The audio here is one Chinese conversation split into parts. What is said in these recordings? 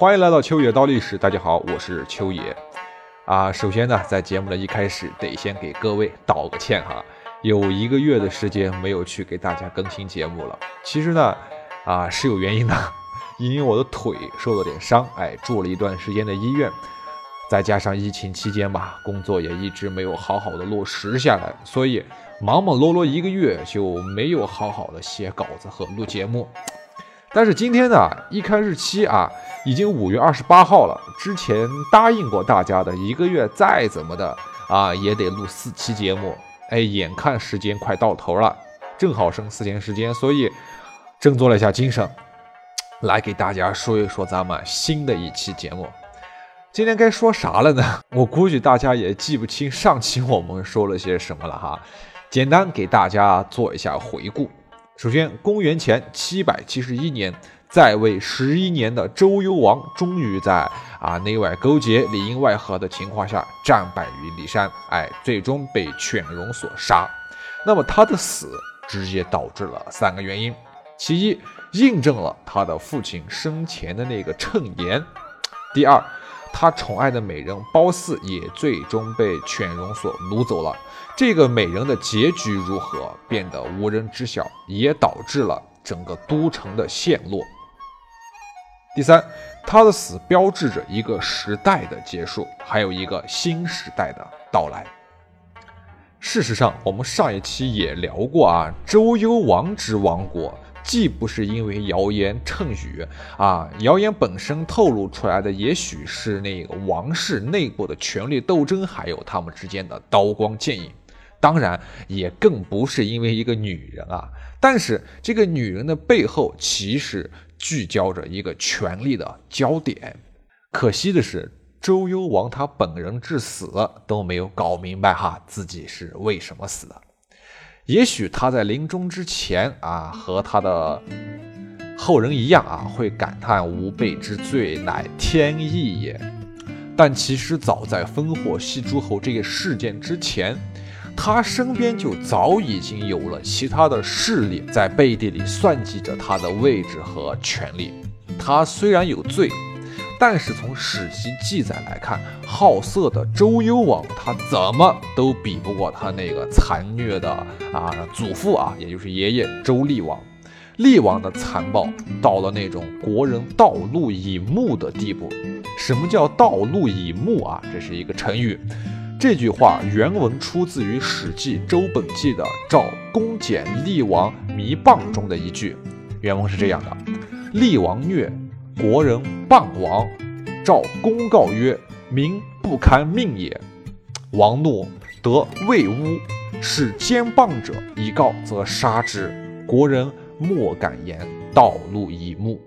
欢迎来到秋野刀历史，大家好，我是秋野。啊，首先呢，在节目的一开始，得先给各位道个歉哈，有一个月的时间没有去给大家更新节目了。其实呢，啊是有原因的，因为我的腿受了点伤，哎，住了一段时间的医院，再加上疫情期间吧，工作也一直没有好好的落实下来，所以忙忙碌碌一个月就没有好好的写稿子和录节目。但是今天呢，一看日期啊，已经五月二十八号了。之前答应过大家的一个月，再怎么的啊，也得录四期节目。哎，眼看时间快到头了，正好剩四天时间，所以振作了一下精神，来给大家说一说咱们新的一期节目。今天该说啥了呢？我估计大家也记不清上期我们说了些什么了哈。简单给大家做一下回顾。首先，公元前七百七十一年，在位十一年的周幽王终于在啊内外勾结、里应外合的情况下战败于骊山，哎，最终被犬戎所杀。那么他的死直接导致了三个原因：其一，印证了他的父亲生前的那个谶言；第二，他宠爱的美人褒姒也最终被犬戎所掳走了。这个美人的结局如何，变得无人知晓，也导致了整个都城的陷落。第三，他的死标志着一个时代的结束，还有一个新时代的到来。事实上，我们上一期也聊过啊，周幽王之亡国。既不是因为谣言谶语啊，谣言本身透露出来的，也许是那个王室内部的权力斗争，还有他们之间的刀光剑影。当然，也更不是因为一个女人啊。但是这个女人的背后，其实聚焦着一个权力的焦点。可惜的是，周幽王他本人至死都没有搞明白哈，自己是为什么死的。也许他在临终之前啊，和他的后人一样啊，会感叹吾辈之罪乃天意也。但其实早在烽火戏诸侯这个事件之前，他身边就早已经有了其他的势力在背地里算计着他的位置和权力。他虽然有罪。但是从史籍记载来看，好色的周幽王，他怎么都比不过他那个残虐的啊祖父啊，也就是爷爷周厉王。厉王的残暴到了那种国人道路以目的地步。什么叫道路以目啊？这是一个成语。这句话原文出自于《史记·周本纪》的《赵公简厉王弥谤》中的一句，原文是这样的：厉王虐。国人谤王，赵公告曰：“民不堪命也。”王怒，得魏乌，使奸谤者以告，则杀之。国人莫敢言，道路以目。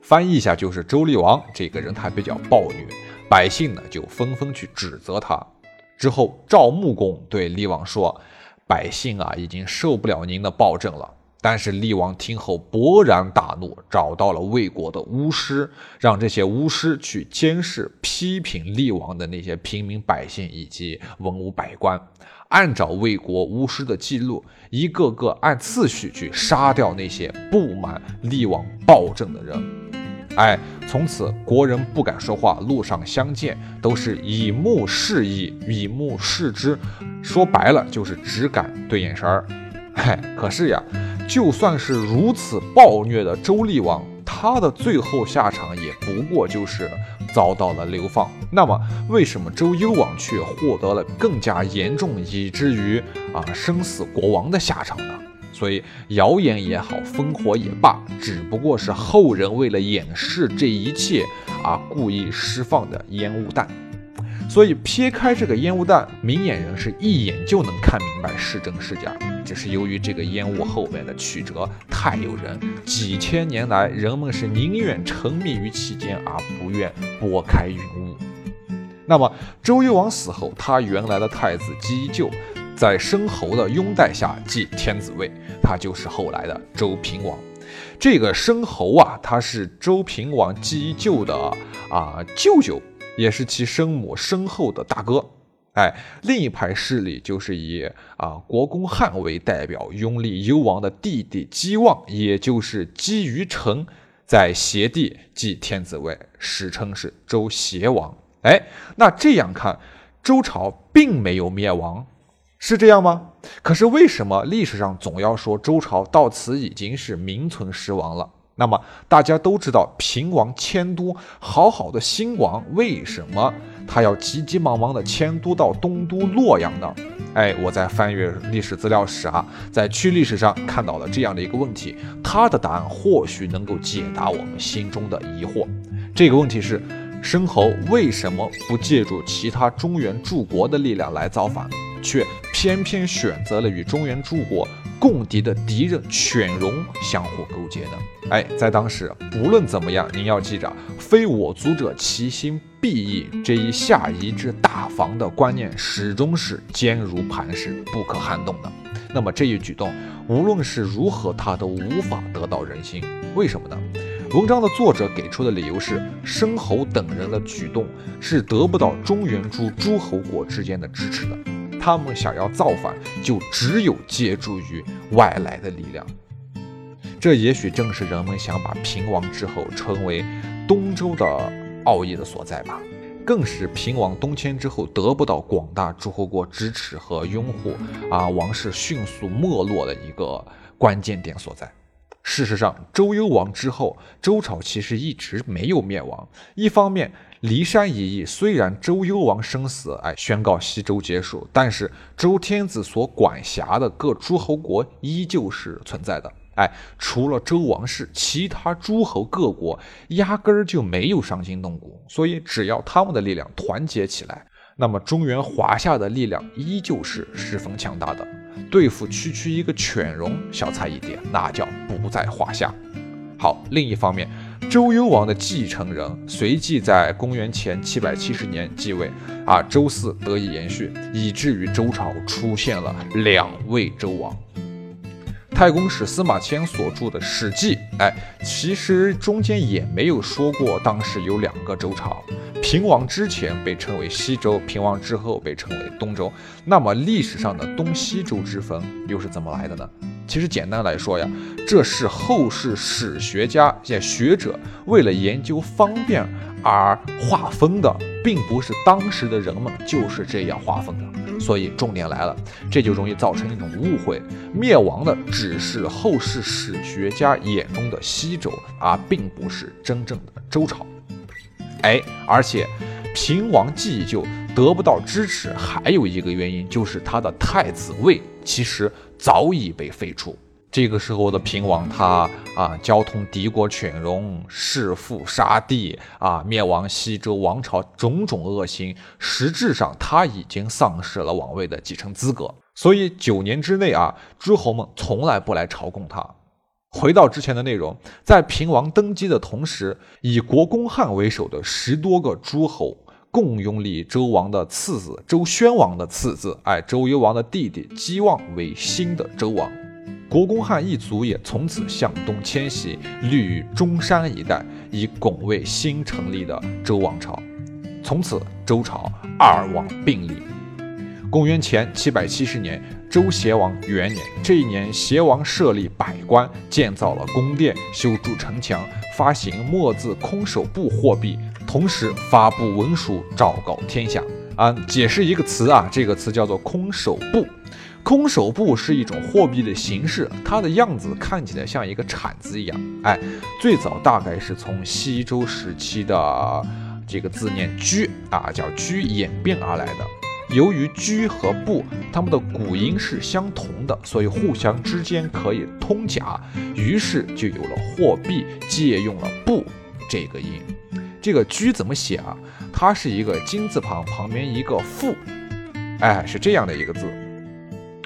翻译一下，就是周厉王这个人他比较暴虐，百姓呢就纷纷去指责他。之后，赵穆公对厉王说：“百姓啊，已经受不了您的暴政了。”但是厉王听后勃然大怒，找到了魏国的巫师，让这些巫师去监视、批评厉王的那些平民百姓以及文武百官，按照魏国巫师的记录，一个个按次序去杀掉那些不满厉王暴政的人。哎，从此国人不敢说话，路上相见都是以目视意，以目视之，说白了就是只敢对眼神儿。哎，可是呀。就算是如此暴虐的周厉王，他的最后下场也不过就是遭到了流放。那么，为什么周幽王却获得了更加严重，以至于啊生死国王的下场呢？所以，谣言也好，烽火也罢，只不过是后人为了掩饰这一切啊故意释放的烟雾弹。所以，撇开这个烟雾弹，明眼人是一眼就能看明白是真是假。只是由于这个烟雾后面的曲折太诱人，几千年来人们是宁愿沉迷于其间，而不愿拨开云雾。那么周幽王死后，他原来的太子姬就，在申侯的拥戴下继天子位，他就是后来的周平王。这个申侯啊，他是周平王姬就的啊舅舅，也是其生母申后的大哥。哎，另一派势力就是以啊国公汉为代表，拥立幽王的弟弟姬旺，也就是姬于成，在邪地即天子位，史称是周邪王。哎，那这样看，周朝并没有灭亡，是这样吗？可是为什么历史上总要说周朝到此已经是名存实亡了？那么大家都知道，平王迁都，好好的新王，为什么他要急急忙忙的迁都到东都洛阳呢？哎，我在翻阅历史资料时啊，在区历史上看到了这样的一个问题，他的答案或许能够解答我们心中的疑惑。这个问题是：申侯为什么不借助其他中原诸国的力量来造反，却偏偏选择了与中原诸国？共敌的敌人犬戎相互勾结的，哎，在当时，不论怎么样，您要记着“非我族者，其心必异”这一下夷之大防的观念，始终是坚如磐石，不可撼动的。那么这一举动，无论是如何，他都无法得到人心。为什么呢？文章的作者给出的理由是，申侯等人的举动是得不到中原诸诸侯国之间的支持的。他们想要造反，就只有借助于外来的力量。这也许正是人们想把平王之后称为东周的奥义的所在吧，更是平王东迁之后得不到广大诸侯国支持和拥护，啊，王室迅速没落的一个关键点所在。事实上，周幽王之后，周朝其实一直没有灭亡。一方面，骊山一役虽然周幽王生死，哎，宣告西周结束，但是周天子所管辖的各诸侯国依旧是存在的，哎，除了周王室，其他诸侯各国压根儿就没有伤筋动骨。所以，只要他们的力量团结起来，那么中原华夏的力量依旧是十分强大的。对付区区一个犬戎，小菜一碟，那叫不在话下。好，另一方面，周幽王的继承人随即在公元前七百七十年继位，啊，周四得以延续，以至于周朝出现了两位周王。太公使司马迁所著的《史记》，哎，其实中间也没有说过当时有两个周朝。平王之前被称为西周，平王之后被称为东周。那么历史上的东西周之分又是怎么来的呢？其实简单来说呀，这是后世史学家、些学者为了研究方便而划分的，并不是当时的人们就是这样划分的。所以重点来了，这就容易造成一种误会：灭亡的只是后世史学家眼中的西周，而并不是真正的周朝。哎，而且平王继就得不到支持，还有一个原因就是他的太子位其实早已被废除。这个时候的平王，他啊交通敌国犬戎，弑父杀弟啊，灭亡西周王朝，种种恶行，实质上他已经丧失了王位的继承资格。所以九年之内啊，诸侯们从来不来朝贡他。回到之前的内容，在平王登基的同时，以国公汉为首的十多个诸侯共拥立周王的次子周宣王的次子，哎，周幽王的弟弟姬望为新的周王。国公汉一族也从此向东迁徙，立于中山一带，以拱卫新成立的周王朝。从此，周朝二王并立。公元前七百七十年。周邪王元年，这一年，邪王设立百官，建造了宫殿，修筑城墙，发行墨字空手部货币，同时发布文书，昭告天下。啊，解释一个词啊，这个词叫做空手部。空手部是一种货币的形式，它的样子看起来像一个铲子一样。哎，最早大概是从西周时期的这个字念居啊，叫居演变而来的。由于居和布它们的古音是相同的，所以互相之间可以通假，于是就有了货币借用了布这个音。这个居怎么写啊？它是一个金字旁旁边一个复，哎，是这样的一个字。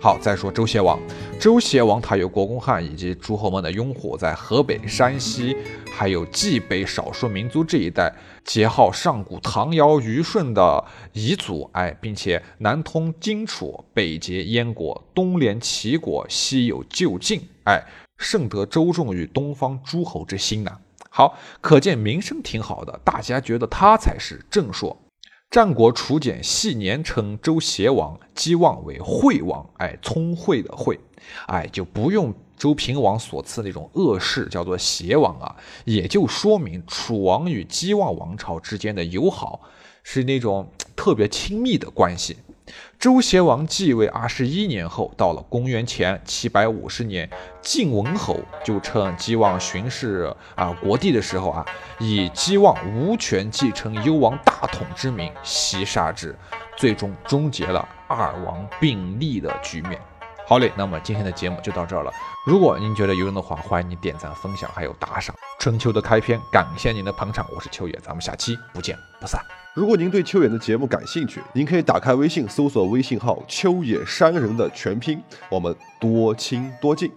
好，再说周邪王。周邪王他有国公汉以及诸侯们的拥护，在河北、山西还有冀北少数民族这一带，结号上古唐尧虞舜的遗祖，哎，并且南通荆楚，北结燕国，东连齐国，西有旧晋，哎，甚得周众与东方诸侯之心呐。好，可见名声挺好的，大家觉得他才是正朔。战国楚简系年称周邪王姬望为惠王，哎，聪慧的惠，哎，就不用周平王所赐那种恶谥，叫做邪王啊，也就说明楚王与姬望王朝之间的友好是那种特别亲密的关系。周邪王继位二十一年后，到了公元前七百五十年，晋文侯就趁姬望巡视啊国地的时候啊，以姬望无权继承幽王大统之名袭杀之，最终终结了二王并立的局面。好嘞，那么今天的节目就到这儿了。如果您觉得有用的话，欢迎您点赞、分享，还有打赏。春秋的开篇，感谢您的捧场，我是秋野，咱们下期不见不散。如果您对秋野的节目感兴趣，您可以打开微信搜索微信号“秋野山人”的全拼，我们多亲多近。